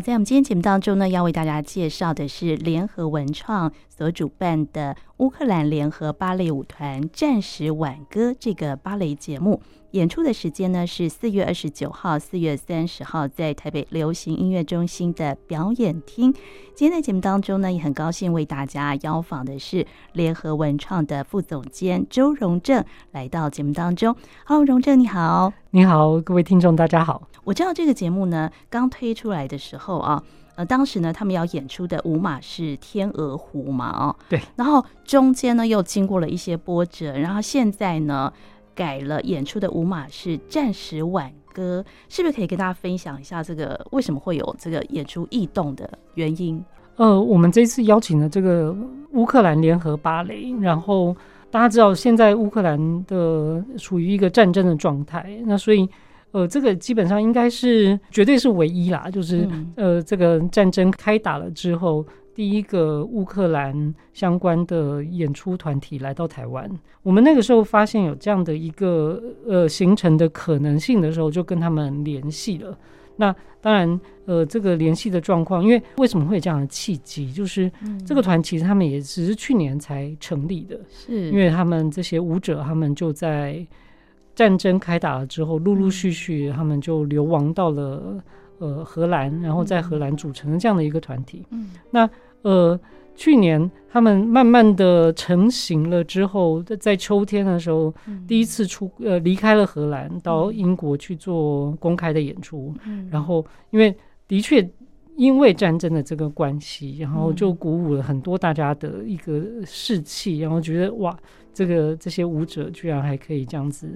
在我们今天节目当中呢，要为大家介绍的是联合文创所主办的乌克兰联合芭蕾舞团《战时挽歌》这个芭蕾节目。演出的时间呢是四月二十九号、四月三十号，在台北流行音乐中心的表演厅。今天在节目当中呢，也很高兴为大家邀访的是联合文创的副总监周荣正来到节目当中。好荣正你好，你好，各位听众大家好。我知道这个节目呢刚推出来的时候啊，呃，当时呢他们要演出的舞马是《天鹅湖》嘛，哦，对，然后中间呢又经过了一些波折，然后现在呢。改了演出的舞马是《战时挽歌》，是不是可以跟大家分享一下这个为什么会有这个演出异动的原因？呃，我们这次邀请了这个乌克兰联合芭蕾，然后大家知道现在乌克兰的处于一个战争的状态，那所以呃，这个基本上应该是绝对是唯一啦，就是、嗯、呃，这个战争开打了之后。第一个乌克兰相关的演出团体来到台湾，我们那个时候发现有这样的一个呃形成的可能性的时候，就跟他们联系了。那当然，呃，这个联系的状况，因为为什么会有这样的契机？就是这个团其实他们也只是去年才成立的，是因为他们这些舞者，他们就在战争开打了之后，陆陆续续他们就流亡到了呃荷兰，然后在荷兰组成了这样的一个团体。嗯，那。呃，去年他们慢慢的成型了之后，在秋天的时候，嗯、第一次出呃离开了荷兰，到英国去做公开的演出。嗯、然后，因为的确因为战争的这个关系，然后就鼓舞了很多大家的一个士气，然后觉得哇，这个这些舞者居然还可以这样子，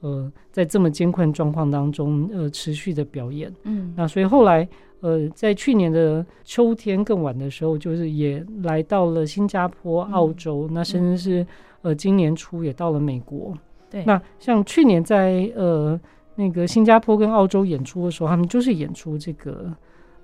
呃，在这么艰困状况当中，呃，持续的表演。嗯，那所以后来。呃，在去年的秋天更晚的时候，就是也来到了新加坡、澳洲，嗯、那甚至是呃今年初也到了美国。对，那像去年在呃那个新加坡跟澳洲演出的时候，他们就是演出这个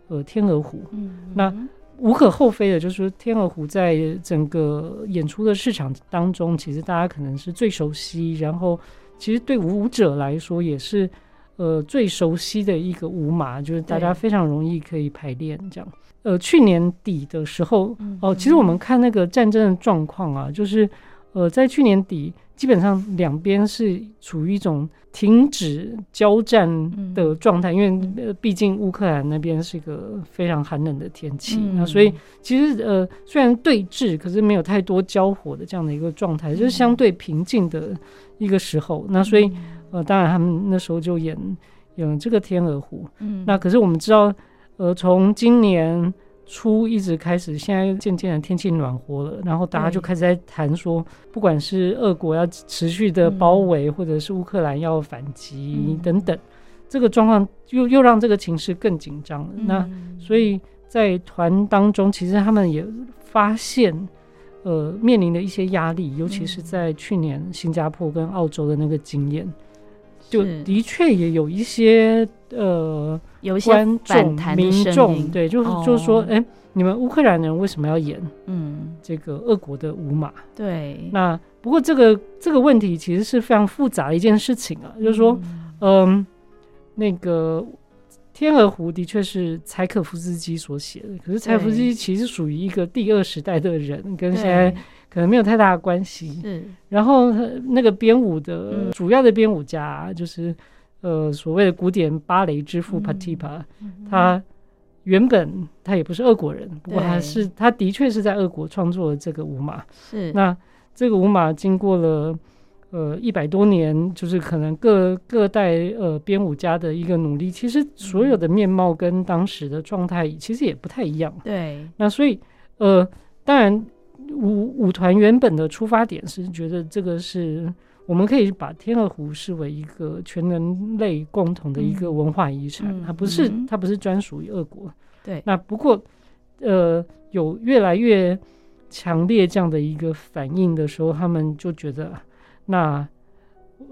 呃天鹅湖。嗯，那无可厚非的，就是天鹅湖在整个演出的市场当中，其实大家可能是最熟悉，然后其实对舞者来说也是。呃，最熟悉的一个舞码，就是大家非常容易可以排练这样。呃，去年底的时候，哦、呃，其实我们看那个战争的状况啊，就是呃，在去年底，基本上两边是处于一种停止交战的状态，因为呃，毕竟乌克兰那边是一个非常寒冷的天气，那所以其实呃，虽然对峙，可是没有太多交火的这样的一个状态，就是相对平静的一个时候。那所以。呃，当然，他们那时候就演演这个《天鹅湖》。嗯，那可是我们知道，呃，从今年初一直开始，现在渐渐的天气暖和了，然后大家就开始在谈说，不管是俄国要持续的包围，或者是乌克兰要反击等等，这个状况又又让这个情势更紧张了。那所以在团当中，其实他们也发现。呃，面临的一些压力，尤其是在去年新加坡跟澳洲的那个经验，就的确也有一些呃，有一些观众民众对，就是就是说，哎，你们乌克兰人为什么要演嗯。这个俄国的舞马？对，那不过这个这个问题其实是非常复杂的一件事情啊，就是说，嗯，那个。天鹅湖的确是柴可夫斯基所写的，可是柴可夫斯基其实属于一个第二时代的人，跟现在可能没有太大的关系。是，然后那个编舞的主要的编舞家就是呃所谓的古典芭蕾之父 Petipa，他原本他也不是俄国人，不过他是他的确是在俄国创作了这个舞马。是，那这个舞马经过了。呃，一百多年，就是可能各各代呃编舞家的一个努力，其实所有的面貌跟当时的状态其实也不太一样。对，那所以呃，当然舞舞团原本的出发点是觉得这个是我们可以把天鹅湖视为一个全人类共同的一个文化遗产，嗯、它不是、嗯、它不是专属于俄国。对，那不过呃，有越来越强烈这样的一个反应的时候，他们就觉得。那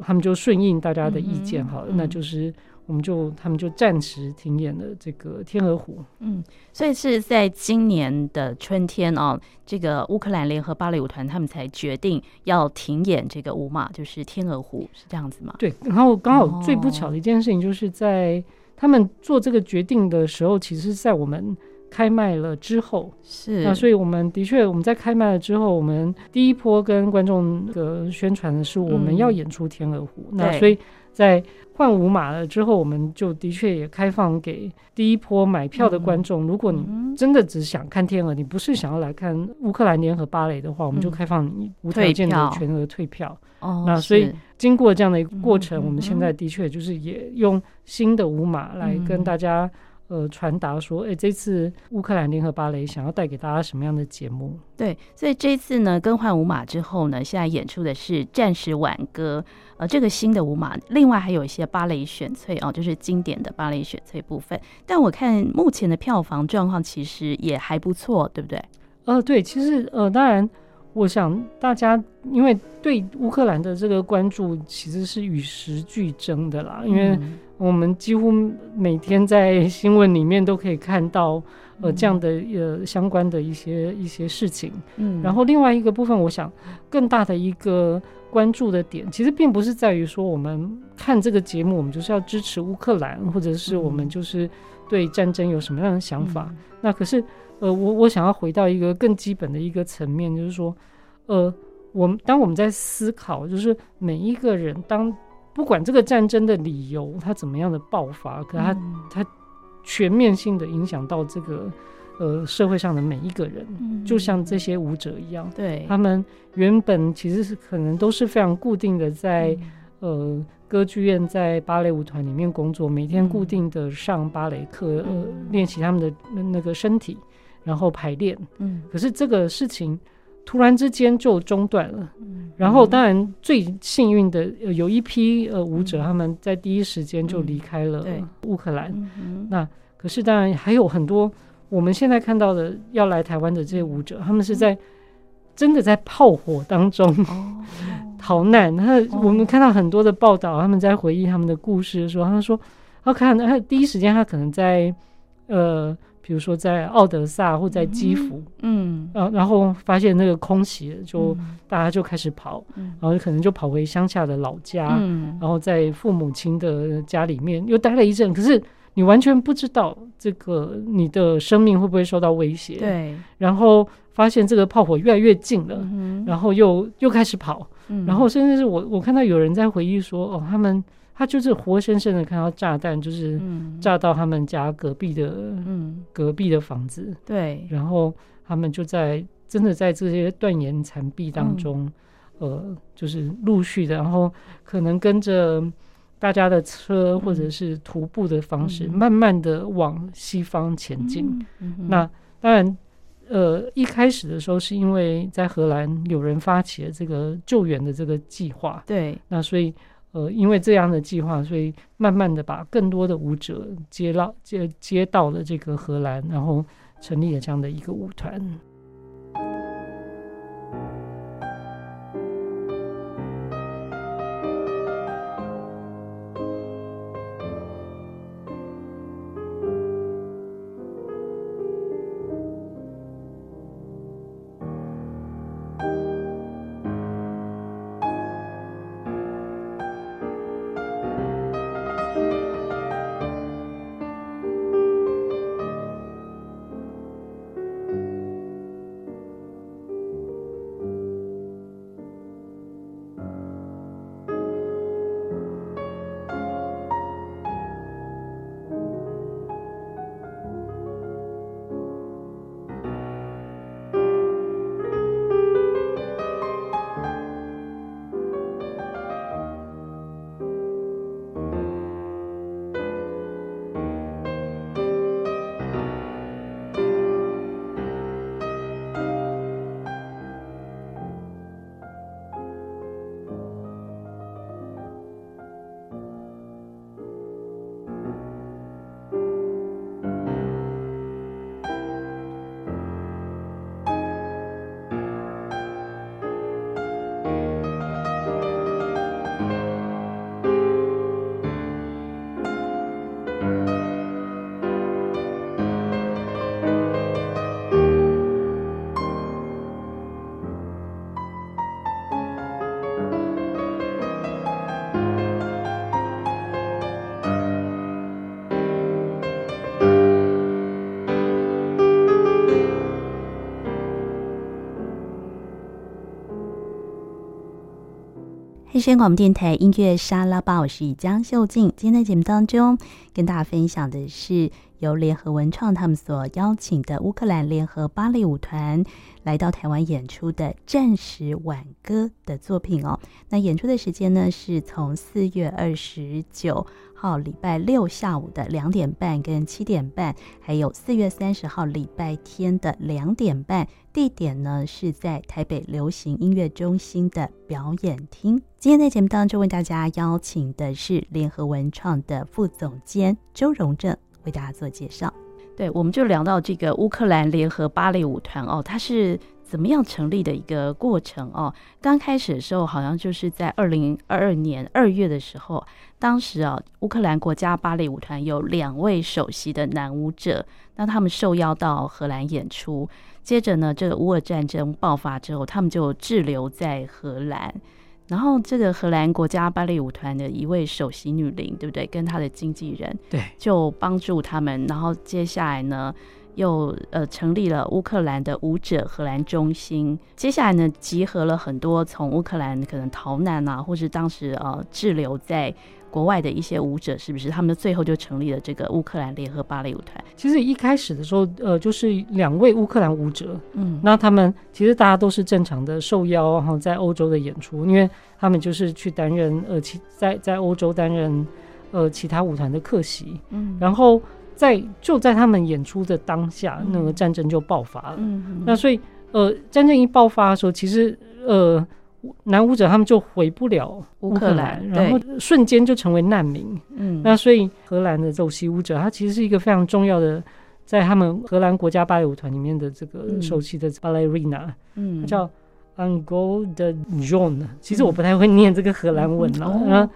他们就顺应大家的意见，好了，那就是我们就他们就暂时停演了这个《天鹅湖》。嗯，所以是在今年的春天哦，这个乌克兰联合芭蕾舞团他们才决定要停演这个舞马，就是《天鹅湖》，是这样子吗？对，然后刚好最不巧的一件事情，就是在他们做这个决定的时候，其实是在我们。开卖了之后，是那，所以我们的确我们在开卖了之后，我们第一波跟观众的宣传的是我们要演出《天鹅湖》嗯，那所以在换五码了之后，我们就的确也开放给第一波买票的观众，嗯，如果你真的只想看天鹅，你不是想要来看乌克兰联合芭蕾的话，我们就开放你无条件的全额退票。哦，那所以经过这样的一个过程，我们现在的确就是也用新的五码来跟大家。呃，传达说，哎、欸，这次乌克兰联合芭蕾想要带给大家什么样的节目？对，所以这次呢，更换舞码之后呢，现在演出的是《战时挽歌》，呃，这个新的舞码，另外还有一些芭蕾选粹哦，就是经典的芭蕾选粹部分。但我看目前的票房状况其实也还不错，对不对？呃，对，其实呃，当然，我想大家因为对乌克兰的这个关注其实是与时俱增的啦，因为。嗯我们几乎每天在新闻里面都可以看到，呃，这样的呃相关的一些一些事情。嗯，然后另外一个部分，我想更大的一个关注的点，其实并不是在于说我们看这个节目，我们就是要支持乌克兰，或者是我们就是对战争有什么样的想法。嗯，那可是，呃，我我想要回到一个更基本的一个层面，就是说，呃，我们当我们在思考，就是每一个人当。不管这个战争的理由，它怎么样的爆发，可它它全面性的影响到这个呃社会上的每一个人，嗯，就像这些舞者一样，对，他们原本其实是可能都是非常固定的在，嗯、呃歌剧院在芭蕾舞团里面工作，每天固定的上芭蕾课，嗯、呃练习他们的那个身体，然后排练，嗯，可是这个事情。突然之间就中断了，然后当然最幸运的有一批呃舞者，他们在第一时间就离开了乌克兰。那可是当然还有很多我们现在看到的要来台湾的这些舞者，他们是在真的在炮火当中 逃难。他我们看到很多的报道，他们在回忆他们的故事的时候，他们说他看他第一时间他可能在呃。比如说在奥德萨或在基辅，嗯，嗯，然后发现那个空袭，就大家就开始跑，嗯，然后可能就跑回乡下的老家，嗯，然后在父母亲的家里面又待了一阵，可是你完全不知道这个你的生命会不会受到威胁，对，然后发现这个炮火越来越近了，嗯，然后又又开始跑，嗯，然后甚至是我我看到有人在回忆说，哦，他们。他就是活生生的看到炸弹，就是炸到他们家隔壁的，嗯，隔壁的房子。对，然后他们就在真的在这些断岩残壁当中，呃，就是陆续的，然后可能跟着大家的车或者是徒步的方式，慢慢的往西方前进。那当然，呃，一开始的时候是因为在荷兰有人发起了这个救援的这个计划。对，那所以。呃，因为这样的计划，所以慢慢的把更多的舞者接到接接到了这个荷兰，然后成立了这样的一个舞团。声广播电台音乐沙拉吧，我是江秀静。今天的节目当中跟大家分享的是由联合文创他们所邀请的乌克兰联合芭蕾舞团来到台湾演出的《战时挽歌》的作品哦。那演出的时间呢，是从四月二十九号礼拜六下午的两点半跟七点半，还有四月三十号礼拜天的两点半。地点呢是在台北流行音乐中心的表演厅。今天在节目当中为大家邀请的是联合文创的副总监周荣正，为大家做介绍。对，我们就聊到这个乌克兰联合芭蕾舞团哦，它是。怎么样成立的一个过程哦？刚开始的时候，好像就是在二零二二年二月的时候，当时啊，乌克兰国家芭蕾舞团有两位首席的男舞者，那他们受邀到荷兰演出。接着呢，这个乌俄战争爆发之后，他们就滞留在荷兰。然后，这个荷兰国家芭蕾舞团的一位首席女伶，对不对？跟她的经纪人，对，就帮助他们。然后接下来呢？又呃成立了乌克兰的舞者荷兰中心，接下来呢，集合了很多从乌克兰可能逃难啊，或是当时呃滞留在国外的一些舞者，是不是？他们最后就成立了这个乌克兰联合芭蕾舞团。其实一开始的时候，呃，就是两位乌克兰舞者，嗯，那他们其实大家都是正常的受邀，然后在欧洲的演出，因为他们就是去担任呃其在在欧洲担任呃其他舞团的客席，嗯，然后。在就在他们演出的当下，那个战争就爆发了。嗯，那所以呃，战争一爆发的时候，其实呃，男舞者他们就回不了乌克兰，然后瞬间就成为难民。嗯，那所以荷兰的首席舞者，他其实是一个非常重要的，在他们荷兰国家芭蕾舞团里面的这个首席的 ballerina，嗯，他叫 Angol de Jong。其实我不太会念这个荷兰文了，嗯，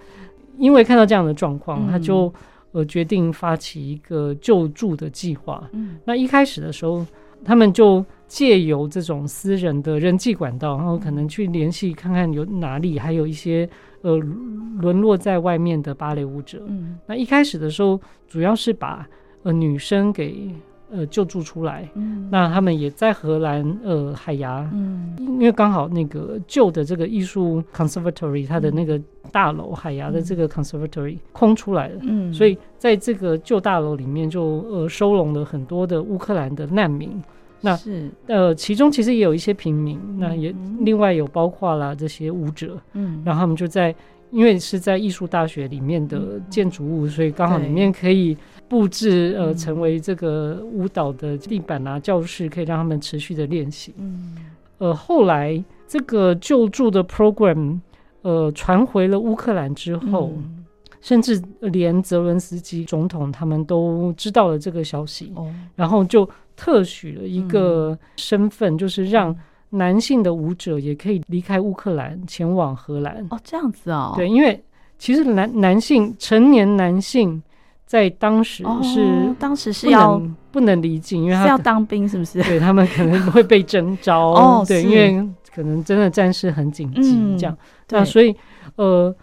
因为看到这样的状况，他就。呃，决定发起一个救助的计划。嗯，那一开始的时候，他们就借由这种私人的人际管道，然后可能去联系看看有哪里还有一些呃沦落在外面的芭蕾舞者。嗯，那一开始的时候，主要是把呃女生给。呃，救助出来，嗯，那他们也在荷兰，呃，海牙，嗯，因为刚好那个旧的这个艺术 conservatory，它的那个大楼，海牙的这个 conservatory 空出来了，嗯，所以在这个旧大楼里面就呃收容了很多的乌克兰的难民，那是。呃其中其实也有一些平民，那也另外有包括了这些舞者，嗯，然后他们就在。因为是在艺术大学里面的建筑物，所以刚好里面可以布置呃，成为这个舞蹈的地板啊、教室，可以让他们持续的练习。嗯，呃，后来这个救助的 program 呃传回了乌克兰之后，甚至连泽伦斯基总统他们都知道了这个消息，然后就特许了一个身份，就是让。男性的舞者也可以离开乌克兰前往荷兰哦，这样子哦。对，因为其实男男性成年男性在当时是、哦、当时是要不能离境，因为他是要当兵，是不是？对他们可能会被征召哦，对，因为可能真的战事很紧急，这样、嗯、对，所以呃，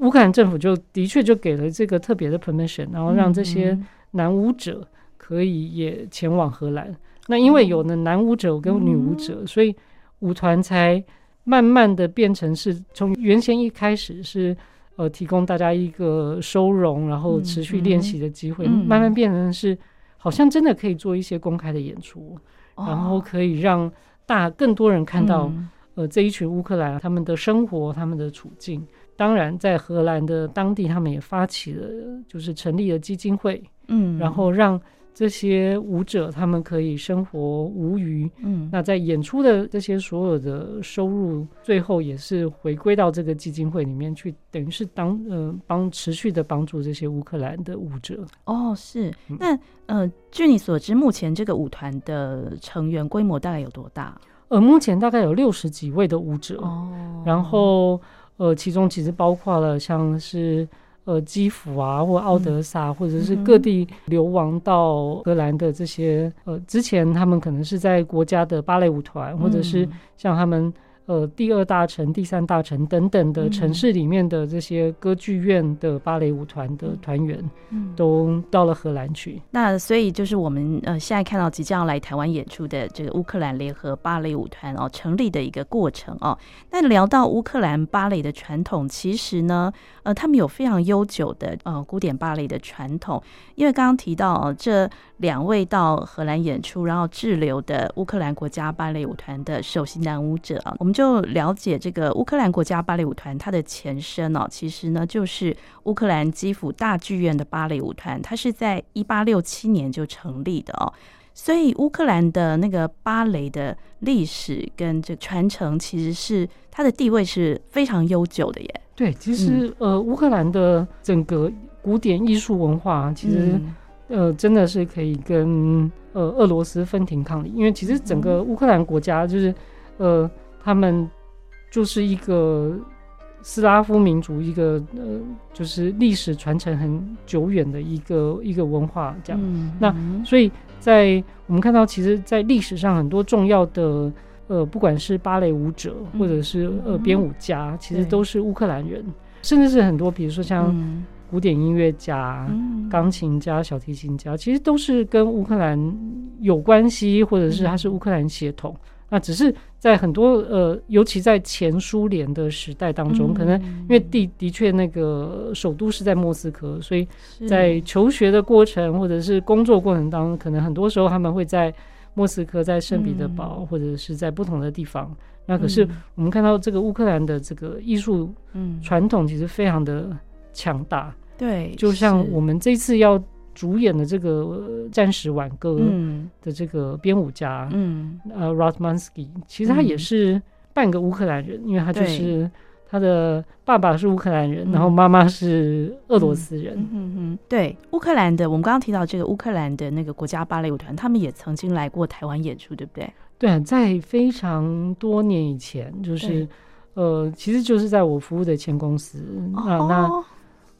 乌克兰政府就的确就给了这个特别的 permission，然后让这些男舞者可以也前往荷兰。那因为有了男舞者跟女舞者，嗯、所以舞团才慢慢的变成是从原先一开始是呃提供大家一个收容，然后持续练习的机会，慢慢变成是好像真的可以做一些公开的演出，嗯、然后可以让大更多人看到、嗯、呃这一群乌克兰他们的生活、他们的处境。当然，在荷兰的当地，他们也发起了就是成立了基金会，嗯，然后让。这些舞者他们可以生活无虞，嗯，那在演出的这些所有的收入，最后也是回归到这个基金会里面去，等于是当呃帮持续的帮助这些乌克兰的舞者。哦，是。那呃，据你所知，目前这个舞团的成员规模大概有多大？呃，目前大概有六十几位的舞者，哦，然后呃，其中其实包括了像是。呃，基辅啊，或奥德萨，嗯、或者是各地流亡到荷兰的这些，呃，之前他们可能是在国家的芭蕾舞团，嗯、或者是像他们呃，第二大城、第三大城等等的城市里面的这些歌剧院的芭蕾舞团的团员，都到了荷兰去。那所以就是我们呃现在看到即将要来台湾演出的这个乌克兰联合芭蕾舞团哦，成立的一个过程哦。那聊到乌克兰芭蕾的传统，其实呢，呃，他们有非常悠久的呃古典芭蕾的传统。因为刚刚提到哦，这两位到荷兰演出然后滞留的乌克兰国家芭蕾舞团的首席男舞者啊，我们。就了解这个乌克兰国家芭蕾舞团，它的前身哦，其实呢就是乌克兰基辅大剧院的芭蕾舞团，它是在一八六七年就成立的哦。所以乌克兰的那个芭蕾的历史跟这传承，其实是它的地位是非常悠久的耶。对，其实、嗯、呃，乌克兰的整个古典艺术文化，其实、嗯、呃真的是可以跟呃俄罗斯分庭抗礼，因为其实整个乌克兰国家就是呃。他们就是一个斯拉夫民族，一个呃，就是历史传承很久远的一个一个文化，这样。嗯、那所以在我们看到，其实，在历史上很多重要的呃，不管是芭蕾舞者或者是呃编舞家，嗯、其实都是乌克兰人，甚至是很多，比如说像古典音乐家、嗯、钢琴家、小提琴家，其实都是跟乌克兰有关系，或者是他是乌克兰血统。那只是在很多呃，尤其在前苏联的时代当中，嗯、可能因为的的确那个首都是在莫斯科，所以在求学的过程或者是工作过程当中，可能很多时候他们会在莫斯科、在圣彼得堡、嗯、或者是在不同的地方。那可是我们看到这个乌克兰的这个艺术传统其实非常的强大，对，就像我们这次要。主演的这个《战时挽歌》的这个编舞家，嗯，呃 r o t m a n s k y 其实他也是半个乌克兰人，嗯，因为他就是他的爸爸是乌克兰人，然后妈妈是俄罗斯人。嗯嗯，嗯，对，乌克兰的，我们刚刚提到这个乌克兰的那个国家芭蕾舞团，他们也曾经来过台湾演出，对不对？对，在非常多年以前，就是呃，其实就是在我服务的前公司，哦，那那。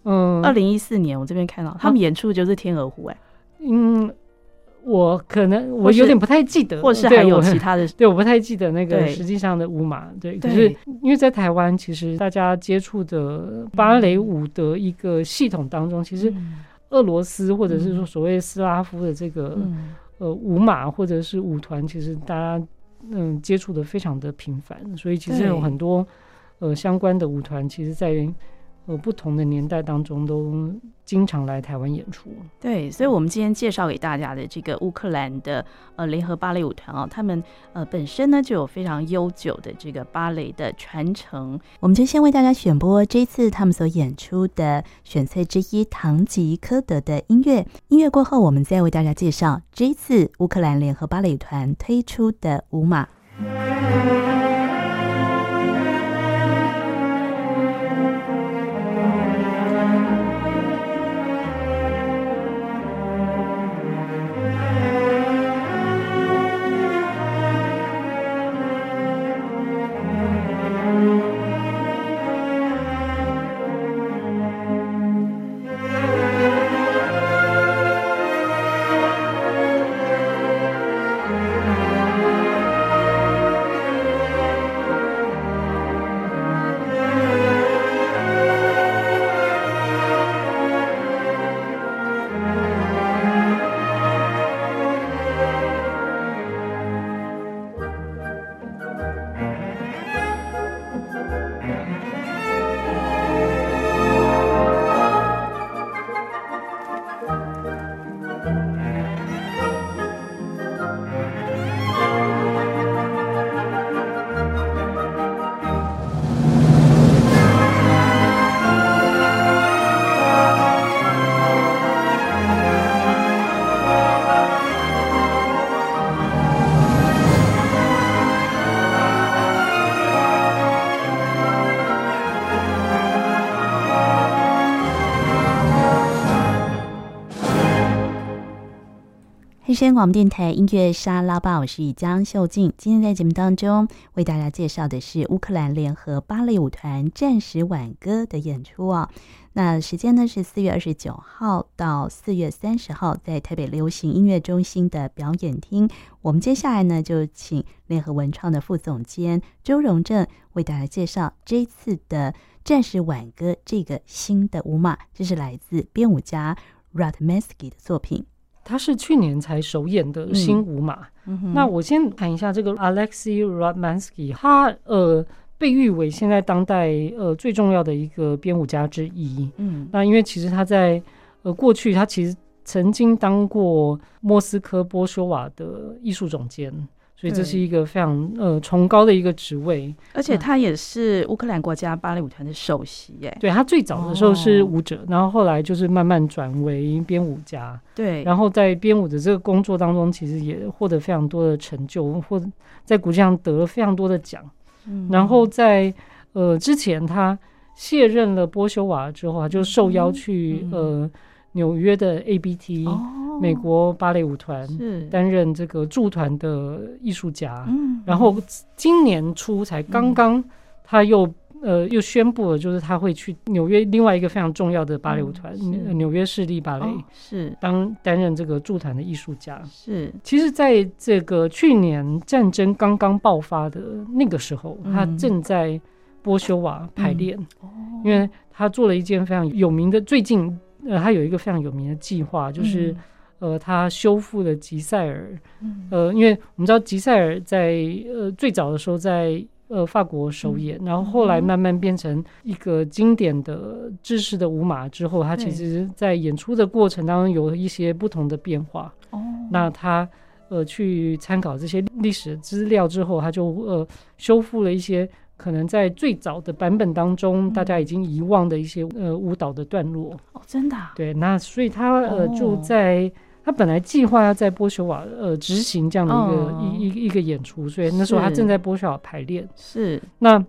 嗯，二零一四年我这边看到他们演出就是《天鹅湖》哎，嗯，我可能我有点不太记得，或是还有其他的，对，我不太记得那个实际上的舞码，对，可是因为在台湾，其实大家接触的芭蕾舞的一个系统当中，其实俄罗斯或者是说所谓斯拉夫的这个呃舞马或者是舞团，其实大家嗯接触的非常的频繁，所以其实有很多呃相关的舞团，其实在。呃，不同的年代当中都经常来台湾演出。对，所以，我们今天介绍给大家的这个乌克兰的呃联合芭蕾舞团啊，他们呃本身呢就有非常悠久的这个芭蕾的传承。我们就先为大家选播这一次他们所演出的选粹之一《堂吉诃德》的音乐。音乐过后，我们再为大家介绍这一次乌克兰联合芭蕾舞团推出的舞码。黑山广播电台音乐沙拉吧，我是江秀静。今天在节目当中为大家介绍的是乌克兰联合芭蕾舞团《战时挽歌》的演出哦。那时间呢是四月二十九号到四月三十号，在台北流行音乐中心的表演厅。我们接下来呢就请联合文创的副总监周荣正为大家介绍这次的《战时挽歌》这个新的舞码，这是来自编舞家 Radmansky 的作品。他是去年才首演的新舞马。那我先谈一下这个 Alexei Radmansky，他呃被誉为现在当代呃最重要的一个编舞家之一。嗯，那因为其实他在呃过去，他其实曾经当过莫斯科波修瓦的艺术总监。所以这是一个非常呃崇高的一个职位，而且他也是乌克兰国家芭蕾舞团的首席耶。对，他最早的时候是舞者，然后后来就是慢慢转为编舞家。对，然后在编舞的这个工作当中，其实也获得非常多的成就，或者在国际上得了非常多的奖。嗯，然后在呃之前他卸任了波修瓦之后，他就受邀去呃纽约的 ABT。美国芭蕾舞团担任这个驻团的艺术家，嗯，然后今年初才刚刚他又呃又宣布了，就是他会去纽约另外一个非常重要的芭蕾舞团纽约市立芭蕾是。当担任这个驻团的艺术家。是。其实，在这个去年战争刚刚爆发的那个时候，他正在波修瓦排练，因为他做了一件非常有名的，最近呃他有一个非常有名的计划，就是。呃，他修复了吉赛尔，呃，因为我们知道吉赛尔在呃最早的时候在呃法国首演，然后后来慢慢变成一个经典的制式的舞马之后，他其实在演出的过程当中有一些不同的变化。哦，那他呃去参考这些历史资料之后，他就呃修复了一些可能在最早的版本当中大家已经遗忘的一些呃舞蹈的段落。哦，真的？对，那所以他呃就在。他本来计划要在波修瓦呃执行这样的一个、哦、一一一个演出，所以那时候他正在波修瓦排练。是那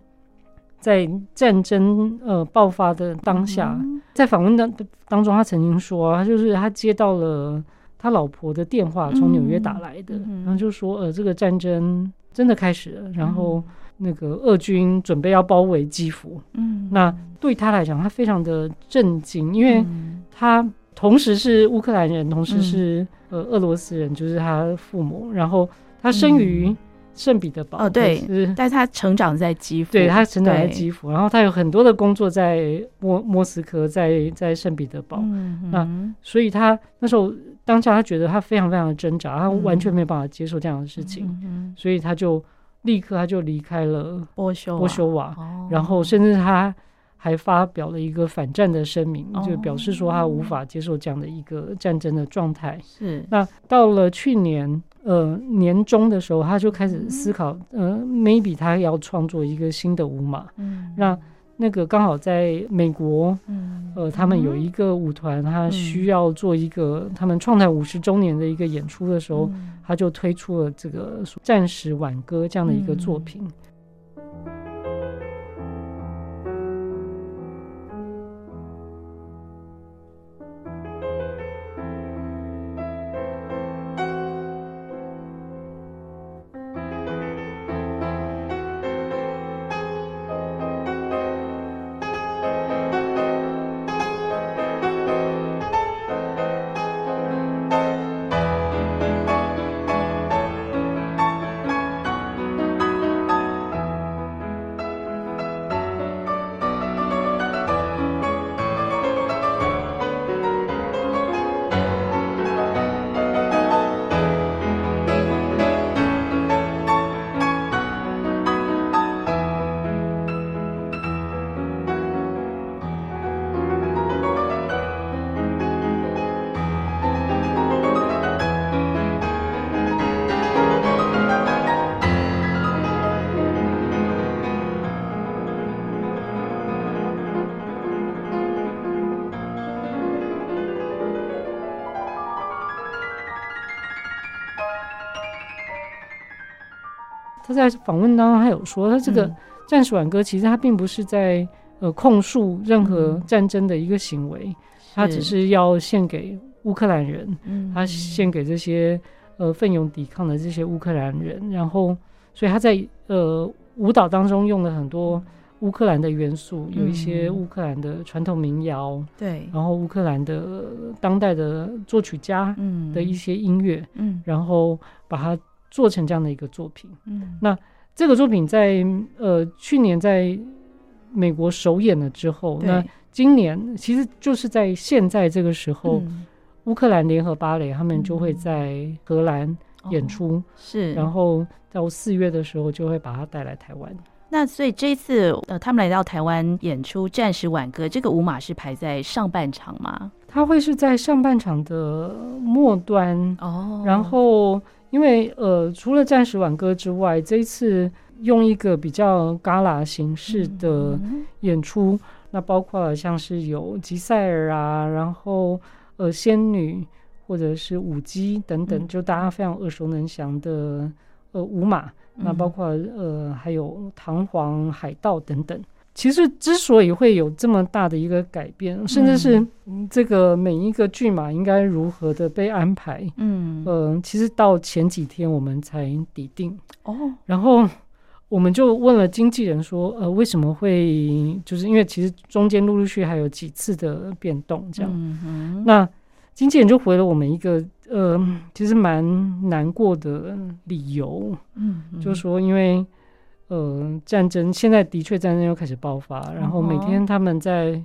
在战争呃爆发的当下，嗯、在访问当当中，他曾经说，他就是他接到了他老婆的电话，从纽约打来的，嗯、然后就说呃这个战争真的开始了，然后那个俄军准备要包围基辅。嗯，那对他来讲，他非常的震惊，因为他。同时是乌克兰人，同时是、嗯、呃俄罗斯人，就是他父母。然后他生于圣彼得堡，哦对，但是他成长在基辅，对他成长在基辅。然后他有很多的工作在莫莫斯科，在在圣彼得堡。嗯嗯、那所以他那时候当下他觉得他非常非常的挣扎，他完全没有办法接受这样的事情，所以他就立刻他就离开了波修波修瓦，哦、然后甚至他。还发表了一个反战的声明，就表示说他无法接受这样的一个战争的状态。是那到了去年呃年中的时候，他就开始思考，呃，maybe 他要创作一个新的舞码。嗯，那那个刚好在美国，呃，他们有一个舞团，他需要做一个他们创团五十周年的一个演出的时候，他就推出了这个《战时挽歌》这样的一个作品。在访问当中，他有说，他这个《战士挽歌》其实他并不是在呃控诉任何战争的一个行为，他只是要献给乌克兰人，嗯，他献给这些呃奋勇抵抗的这些乌克兰人，然后所以他在呃舞蹈当中用了很多乌克兰的元素，有一些乌克兰的传统民谣，对，然后乌克兰的当代的作曲家的一些音乐，嗯，然后把它做成这样的一个作品，嗯，那这个作品在呃去年在美国首演了之后，那今年其实就是在现在这个时候，乌克兰联合芭蕾他们就会在荷兰演出，是，然后到四月的时候就会把它带来台湾。那所以这一次，呃，他们来到台湾演出《战时挽歌》，这个舞马是排在上半场吗？它会是在上半场的末端哦。然后，因为呃，除了《战时挽歌》之外，这一次用一个比较 gala 形式的演出，嗯、那包括像是有吉赛尔啊，然后呃，仙女或者是舞姬等等，就大家非常耳熟能详的呃舞马。那包括呃，还有唐皇海盗等等。其实之所以会有这么大的一个改变，甚至是这个每一个剧码应该如何的被安排，嗯，呃，其实到前几天我们才底定哦。然后我们就问了经纪人说，呃，为什么会？就是因为其实中间陆陆续续还有几次的变动，这样。嗯，那经纪人就回了我们一个。呃，其实蛮难过的理由，嗯，嗯，就是说，因为呃，战争现在的确战争又开始爆发，嗯，然后每天他们在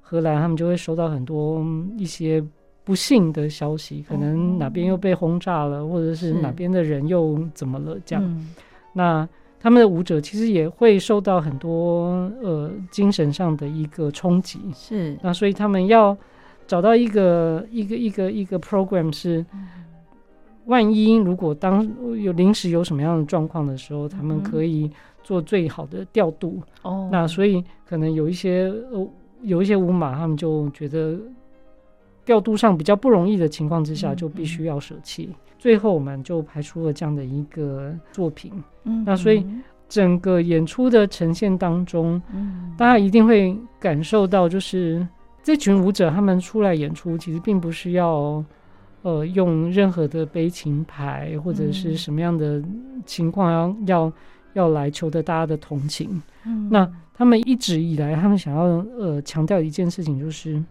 荷兰，他们就会收到很多一些不幸的消息，可能哪边又被轰炸了，嗯，或者是哪边的人又怎么了这样。嗯，那他们的舞者其实也会受到很多呃精神上的一个冲击，是，那所以他们要。找到一个一个一个一个 program 是，万一如果当有临时有什么样的状况的时候，他们可以做最好的调度。哦，那所以可能有一些呃有一些舞马，他们就觉得调度上比较不容易的情况之下，就必须要舍弃。最后我们就排出了这样的一个作品。嗯，那所以整个演出的呈现当中，大家一定会感受到就是。这群舞者他们出来演出，其实并不是要，呃，用任何的悲情牌或者是什么样的情况要、嗯、要要来求得大家的同情。嗯，那他们一直以来，他们想要呃强调一件事情，就是，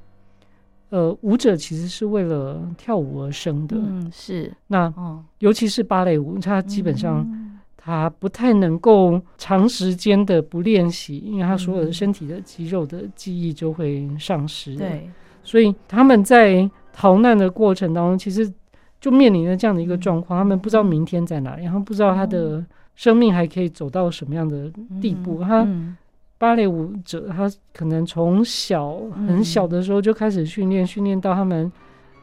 呃，舞者其实是为了跳舞而生的。嗯，是。那、哦、尤其是芭蕾舞，它基本上。嗯他不太能够长时间的不练习，因为他所有的身体的肌肉的记忆就会丧失。对，所以他们在逃难的过程当中，其实就面临着这样的一个状况：他们不知道明天在哪里，然后不知道他的生命还可以走到什么样的地步。他芭蕾舞者，他可能从小很小的时候就开始训练，训练到他们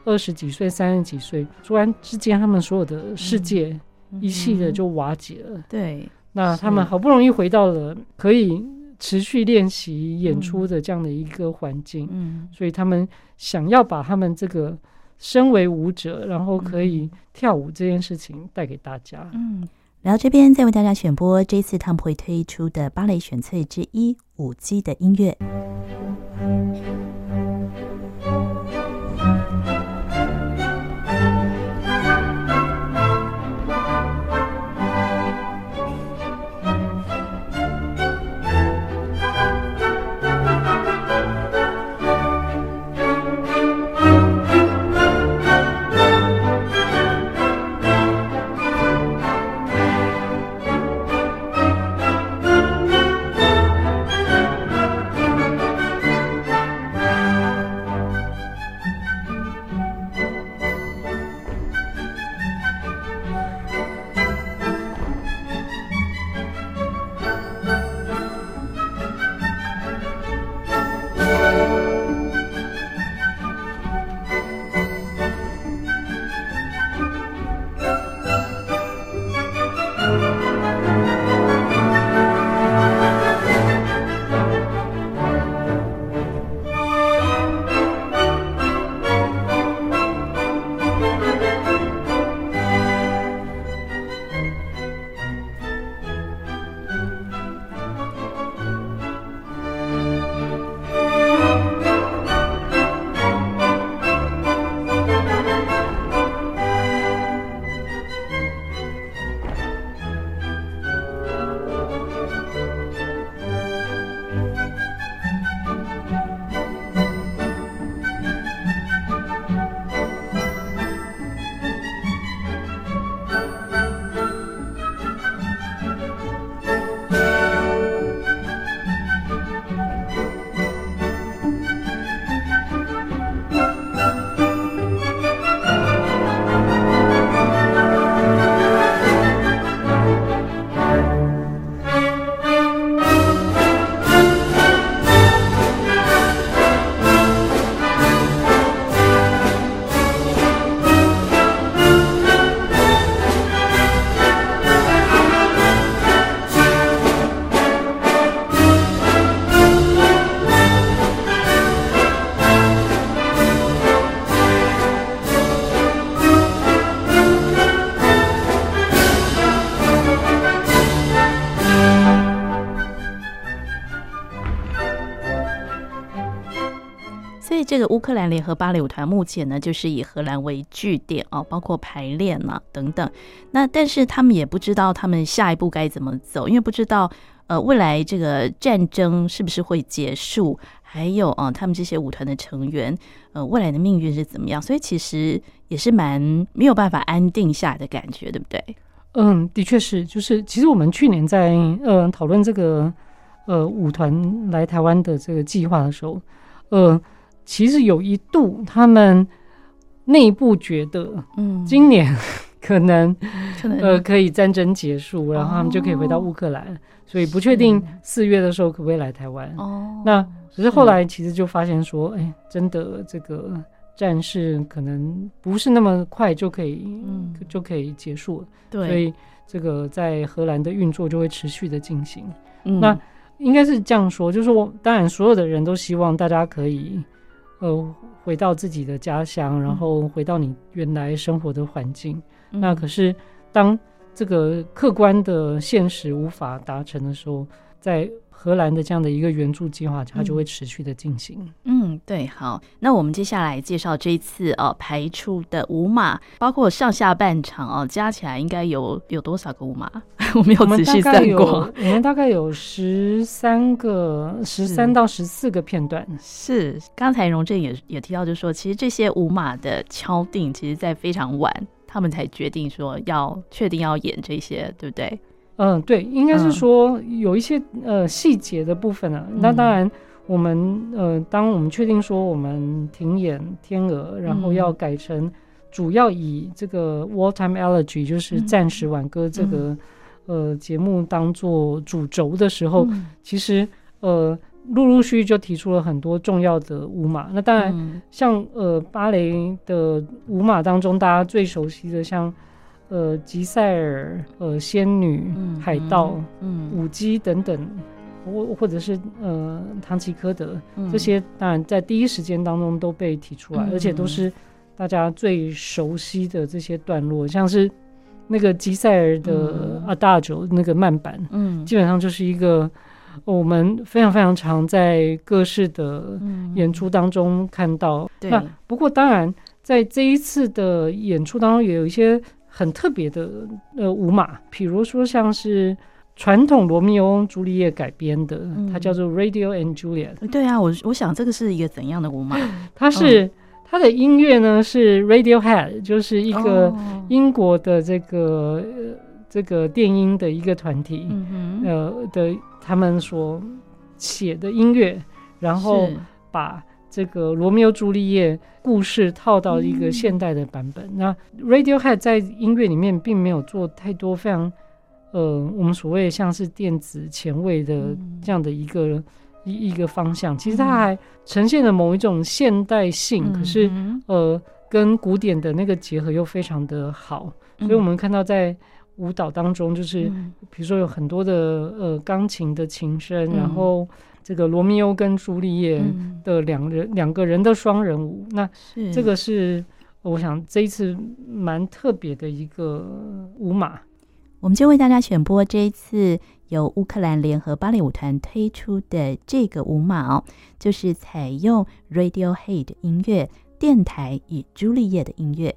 二十几岁、三十几岁，突然之间，他们所有的世界。一系的就瓦解了。对，那他们好不容易回到了可以持续练习演出的这样的一个环境，嗯，所以他们想要把他们这个身为舞者，然后可以跳舞这件事情带给大家。嗯，然后这边再为大家选播这次他们会推出的芭蕾选粹之一《舞姬》的音乐。这个乌克兰联合芭蕾舞团目前呢，就是以荷兰为据点哦，包括排练啊等等。那但是他们也不知道他们下一步该怎么走，因为不知道呃未来这个战争是不是会结束，还有啊他们这些舞团的成员呃未来的命运是怎么样，所以其实也是蛮没有办法安定下来的感觉，对不对？嗯，的确是，就是其实我们去年在呃讨论这个呃舞团来台湾的这个计划的时候，呃。其实有一度，他们内部觉得，嗯，今年 可能，嗯、呃，可以战争结束，然后他们就可以回到乌克兰，哦、所以不确定四月的时候可不可以来台湾。哦，那只是后来其实就发现说，哎，真的这个战事可能不是那么快就可以，嗯，就可以结束了。对，所以这个在荷兰的运作就会持续的进行。嗯，那应该是这样说，就是我，当然所有的人都希望大家可以。呃，回到自己的家乡，然后回到你原来生活的环境。嗯、那可是，当这个客观的现实无法达成的时候，在荷兰的这样的一个援助计划，它就会持续的进行。嗯，对，好，那我们接下来介绍这一次哦排出的五码，包括上下半场哦，加起来应该有有多少个五码？我没有仔细算过。我们大概有十三个，十三到十四个片段。是，刚才荣正也也提到，就是说，其实这些五码的敲定，其实在非常晚，他们才决定说要确定要演这些，对不对？嗯，对，应该是说有一些呃细节的部分啊。嗯、那当然，我们呃，当我们确定说我们停演《天鹅》，然后要改成主要以这个《Wartime Elegy》就是战时挽歌这个、嗯、呃节目当做主轴的时候，嗯、其实呃陆陆续续就提出了很多重要的舞码。那当然，像呃芭蕾的舞码当中，大家最熟悉的像。呃，吉赛尔、呃，仙女、嗯、海盗、嗯、舞姬等等，或或者是呃，唐吉诃德、嗯、这些，当然在第一时间当中都被提出来，嗯、而且都是大家最熟悉的这些段落，像是那个吉赛尔的 Adagio 那个慢板，嗯，基本上就是一个我们非常非常常在各式的演出当中看到。嗯、那不过当然，在这一次的演出当中，也有一些。很特别的呃舞码，比如说像是传统罗密欧朱丽叶改编的，嗯、它叫做 Radio and Juliet。对啊，我我想这个是一个怎样的舞码？它是、嗯、它的音乐呢是 Radiohead，就是一个英国的这个、这个电音的一个团体，嗯、的他们所写的音乐，然后把。这个罗密欧朱丽叶故事套到一个现代的版本。嗯、那 Radiohead 在音乐里面并没有做太多非常呃，我们所谓像是电子前卫的这样的一个一、嗯、一个方向。其实它还呈现了某一种现代性，嗯、可是呃，跟古典的那个结合又非常的好。嗯、所以我们看到在舞蹈当中，就是比如说有很多的呃钢琴的琴声，嗯、然后。这个罗密欧跟朱丽叶的两人、嗯、两个人的双人舞，那这个是我想这一次蛮特别的一个舞码。我们就为大家选播这一次由乌克兰联合芭蕾舞团推出的这个舞码哦，就是采用 Radiohead 音乐、电台与朱丽叶的音乐。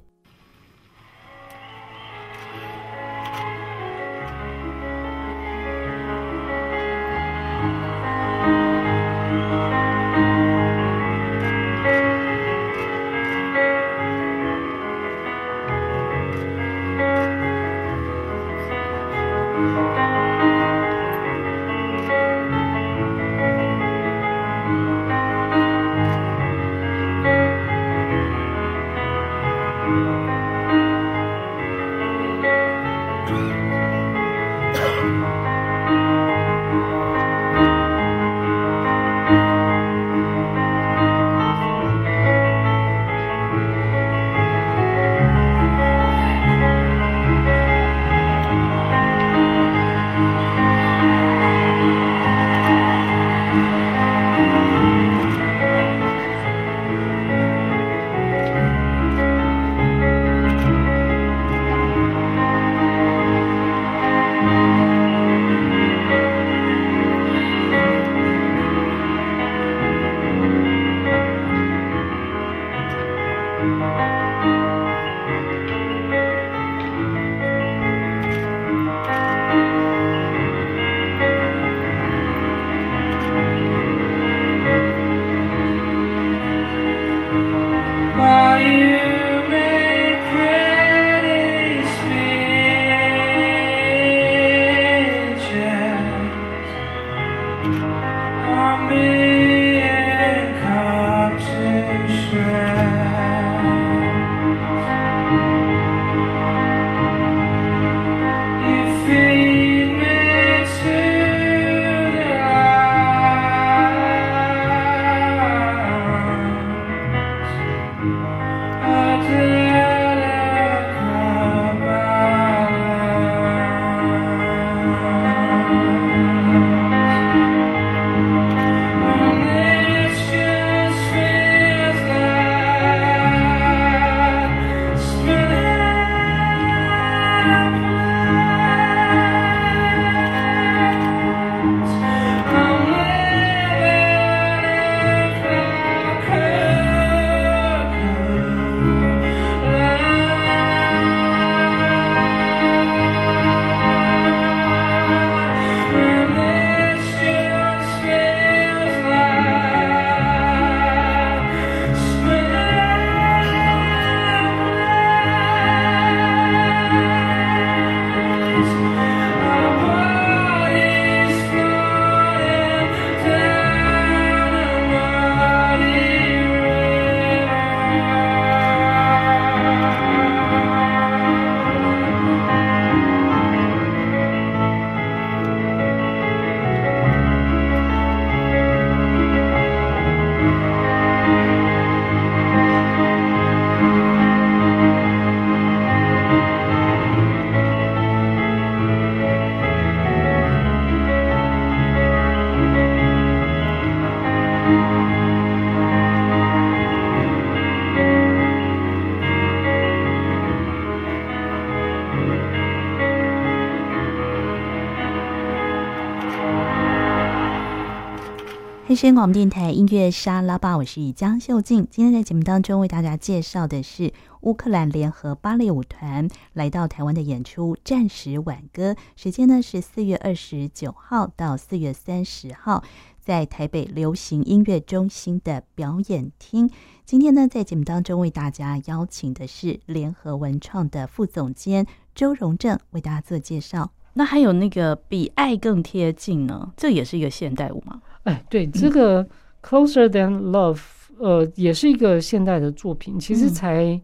黑声广播电台音乐沙拉吧，我是江秀静。今天在节目当中为大家介绍的是乌克兰联合芭蕾舞团来到台湾的演出《战时挽歌》，时间呢是四月二十九号到四月三十号，在台北流行音乐中心的表演厅。今天呢，在节目当中为大家邀请的是联合文创的副总监周荣正为大家做介绍。那还有那个比爱更贴近呢？这也是一个现代舞吗？哎，对，这个 Closer Than Love，呃，也是一个现代的作品，其实才、嗯、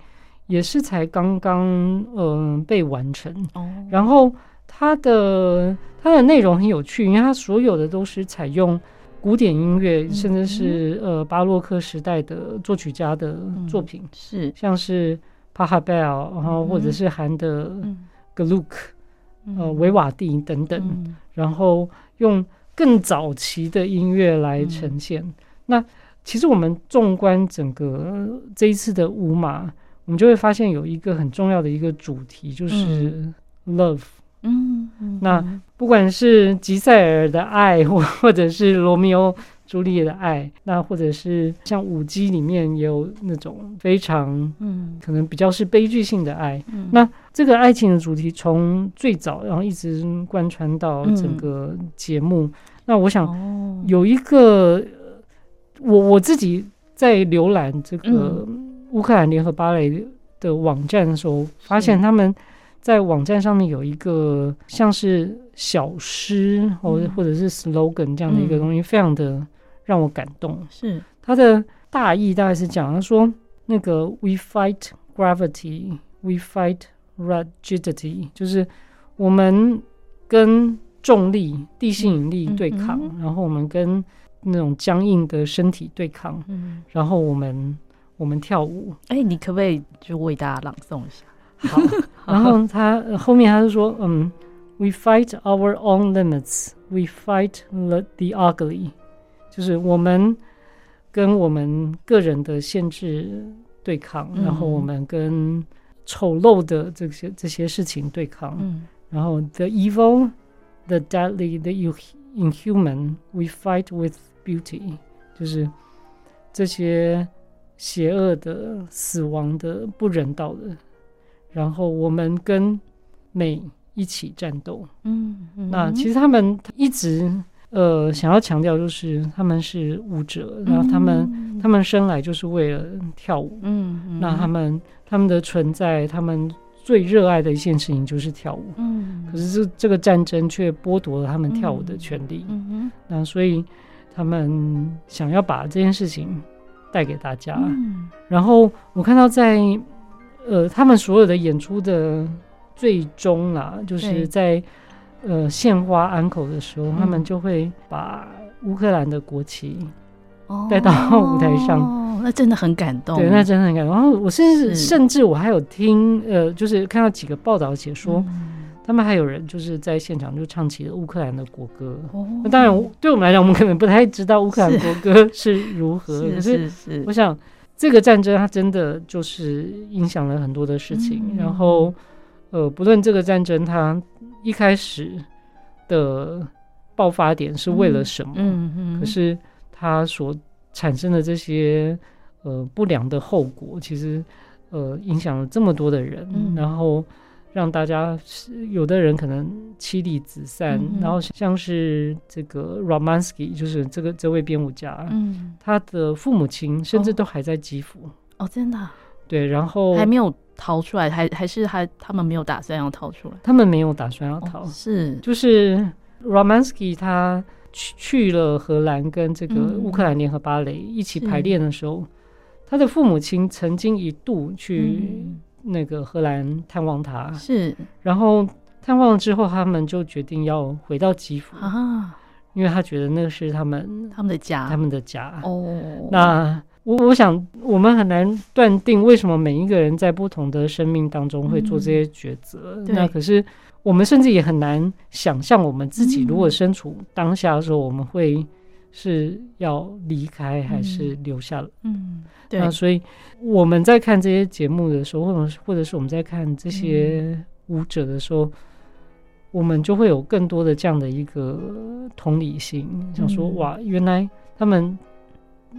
也是才刚刚嗯、呃、被完成。哦，然后它的它的内容很有趣，因为它所有的都是采用古典音乐，嗯、甚至是呃巴洛克时代的作曲家的作品，嗯、是。像是 Pachelbel，然后或者是韩的 Gluck、嗯、呃维瓦蒂等等，嗯、然后用。更早期的音乐来呈现。嗯、那其实我们纵观整个这一次的舞马，我们就会发现有一个很重要的一个主题，就是 love。嗯，嗯，那不管是吉赛尔的爱，或或者是罗密欧朱丽叶的爱，那或者是像舞姬里面也有那种非常嗯，可能比较是悲剧性的爱。嗯、那这个爱情的主题从最早，然后一直贯穿到整个节目。嗯那我想有一个，我我自己在浏览这个乌克兰联合芭蕾的网站的时候，发现他们在网站上面有一个像是小诗或或者是 slogan 这样的一个东西，非常的让我感动。是他的大意大概是讲，他说那个 We fight gravity, we fight rigidity，就是我们跟。重力、地心引力对抗，嗯嗯、然后我们跟那种僵硬的身体对抗，嗯、然后我们我们跳舞。哎，你可不可以就为大家朗诵一下？好，然后他后面他就说，嗯，We fight our own limits, we fight the the ugly，就是我们跟我们个人的限制对抗，嗯、然后我们跟丑陋的这些这些事情对抗，嗯、然后 the evil。The deadly, the inhuman, we fight with beauty，就是这些邪恶的、死亡的、不人道的，然后我们跟美一起战斗。嗯，嗯，那其实他们一直呃想要强调，就是他们是舞者，然后他们他们生来就是为了跳舞。嗯，嗯，那他们他们的存在，他们。最热爱的一件事情就是跳舞，嗯，可是这这个战争却剥夺了他们跳舞的权利，嗯，嗯，那所以他们想要把这件事情带给大家。嗯，然后我看到在呃他们所有的演出的最终啦，就是在呃献花安口的时候，嗯、他们就会把乌克兰的国旗带到舞台上。哦，那真的很感动。对，那真的很感动。然后我甚至甚至我还有听呃，就是看到几个报道写说。嗯他们还有人就是在现场就唱起了乌克兰的国歌。哦，那当然，对我们来讲，我们可能不太知道乌克兰国歌 是如何。可是，我想这个战争它真的就是影响了很多的事情。嗯、然后，呃，不论这个战争它一开始的爆发点是为了什么，嗯嗯，可是它所产生的这些呃不良的后果，其实呃影响了这么多的人，嗯、然后。让大家有的人可能妻离子散，然后像是这个 Romansky，就是这个这位编舞家，嗯，他的父母亲甚至都还在基辅。哦，真的，对，然后还没有逃出来，还还是还他们没有打算要逃出来，他们没有打算要逃，哦、是。就是 Romansky 他去去了荷兰，跟这个乌克兰联合芭蕾一起排练的时候，嗯、他的父母亲曾经一度去。嗯。那个荷兰探望他，是，然后探望了之后，他们就决定要回到基辅啊，因为他觉得那个是他们他们的家，他们的家。哦，那我我想，我们很难断定为什么每一个人在不同的生命当中会做这些抉择。嗯、那可是我们甚至也很难想象，我们自己如果身处当下的时候，我们会。是要离开还是留下了？嗯，嗯，对。那所以我们在看这些节目的时候，或者或者是我们在看这些舞者的时候，嗯、我们就会有更多的这样的一个同理心，嗯、想说哇，原来他们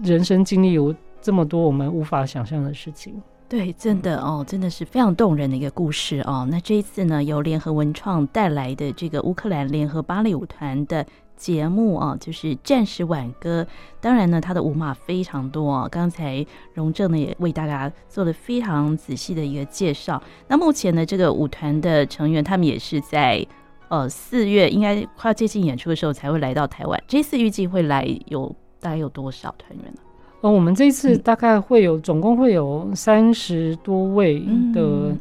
人生经历有这么多我们无法想象的事情。对，真的哦，真的是非常动人的一个故事哦。那这一次呢，由联合文创带来的这个乌克兰联合芭蕾舞团的。节目啊，就是战时挽歌。当然呢，他的舞码非常多哦。刚才荣正呢也为大家做了非常仔细的一个介绍。那目前呢，这个舞团的成员他们也是在呃四月应该快要接近演出的时候才会来到台湾。这次预计会来有大概有多少团员呢？呃，我们这次大概会有、嗯、总共会有三十多位的、嗯、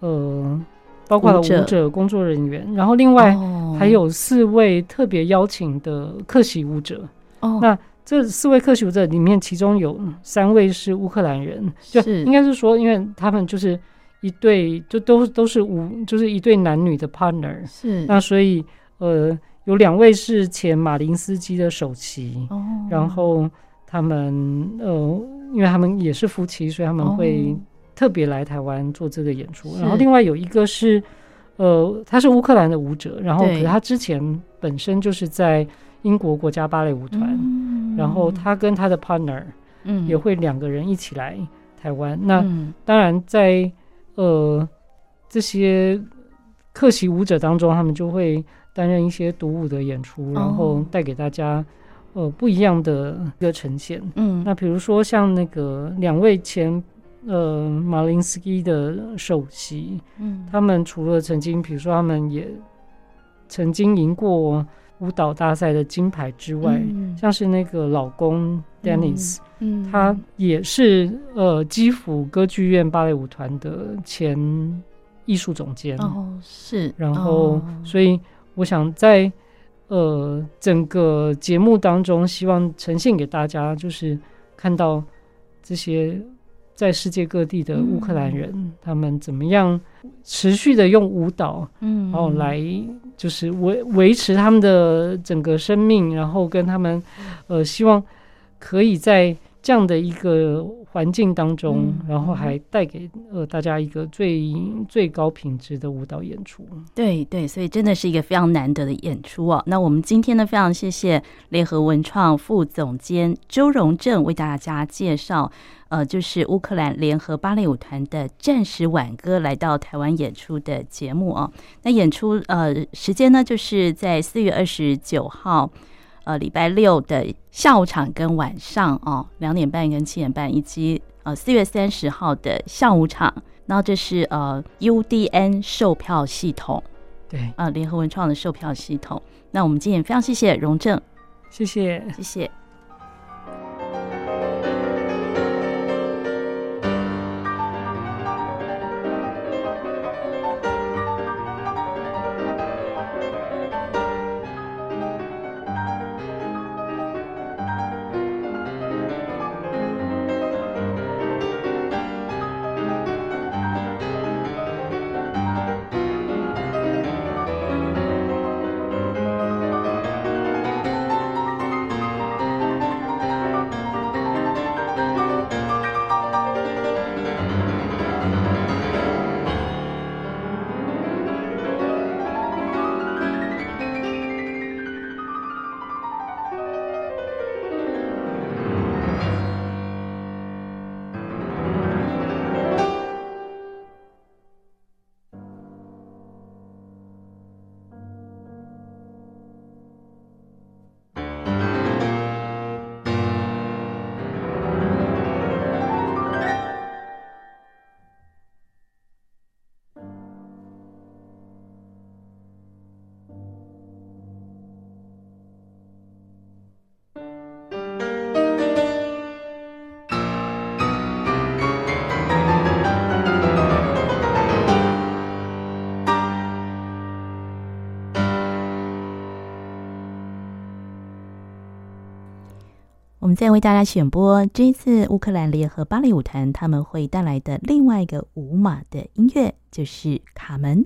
呃。包括了舞者、工作人员，然后另外还有四位特别邀请的客席舞者。哦，那这四位客席舞者里面，其中有三位是乌克兰人，就应该是说，因为他们就是一对，就都都是舞，就是一对男女的 partner。是，那所以呃，有两位是前马林斯基的首席。哦，然后他们呃，因为他们也是夫妻，所以他们会。特别来台湾做这个演出，然后另外有一个是，呃，他是乌克兰的舞者，然后可是他之前本身就是在英国国家芭蕾舞团，然后他跟他的 partner，嗯，也会两个人一起来台湾。那当然在呃这些客席舞者当中，他们就会担任一些独舞的演出，然后带给大家呃不一样的一个呈现。嗯，那比如说像那个两位前。呃，马林斯基的首席，嗯，他们除了曾经，比如说他们也曾经赢过舞蹈大赛的金牌之外，嗯、像是那个老公 Dennis，嗯，嗯。他也是呃基辅歌剧院芭蕾舞团的前艺术总监。哦，是，然后、哦、所以我想在呃整个节目当中，希望呈现给大家就是看到这些。在世界各地的乌克兰人，嗯、他们怎么样持续的用舞蹈，嗯，然后来就是维维持他们的整个生命，然后跟他们，呃，希望可以在这样的一个环境当中，嗯、然后还带给呃大家一个最最高品质的舞蹈演出。对对，所以真的是一个非常难得的演出哦。那我们今天呢，非常谢谢联合文创副总监周荣正为大家介绍。呃，就是乌克兰联合芭蕾舞团的《战时挽歌》来到台湾演出的节目哦。那演出呃时间呢，就是在四月二十九号，呃礼拜六的下午场跟晚上哦，两点半跟七点半，以及呃四月三十号的下午场。然后这是呃 UDN 售票系统，对，啊、呃、联合文创的售票系统。那我们今天非常谢谢荣正，谢谢，谢谢。们再为大家选播这一次乌克兰联合芭蕾舞团他们会带来的另外一个舞马的音乐，就是《卡门》。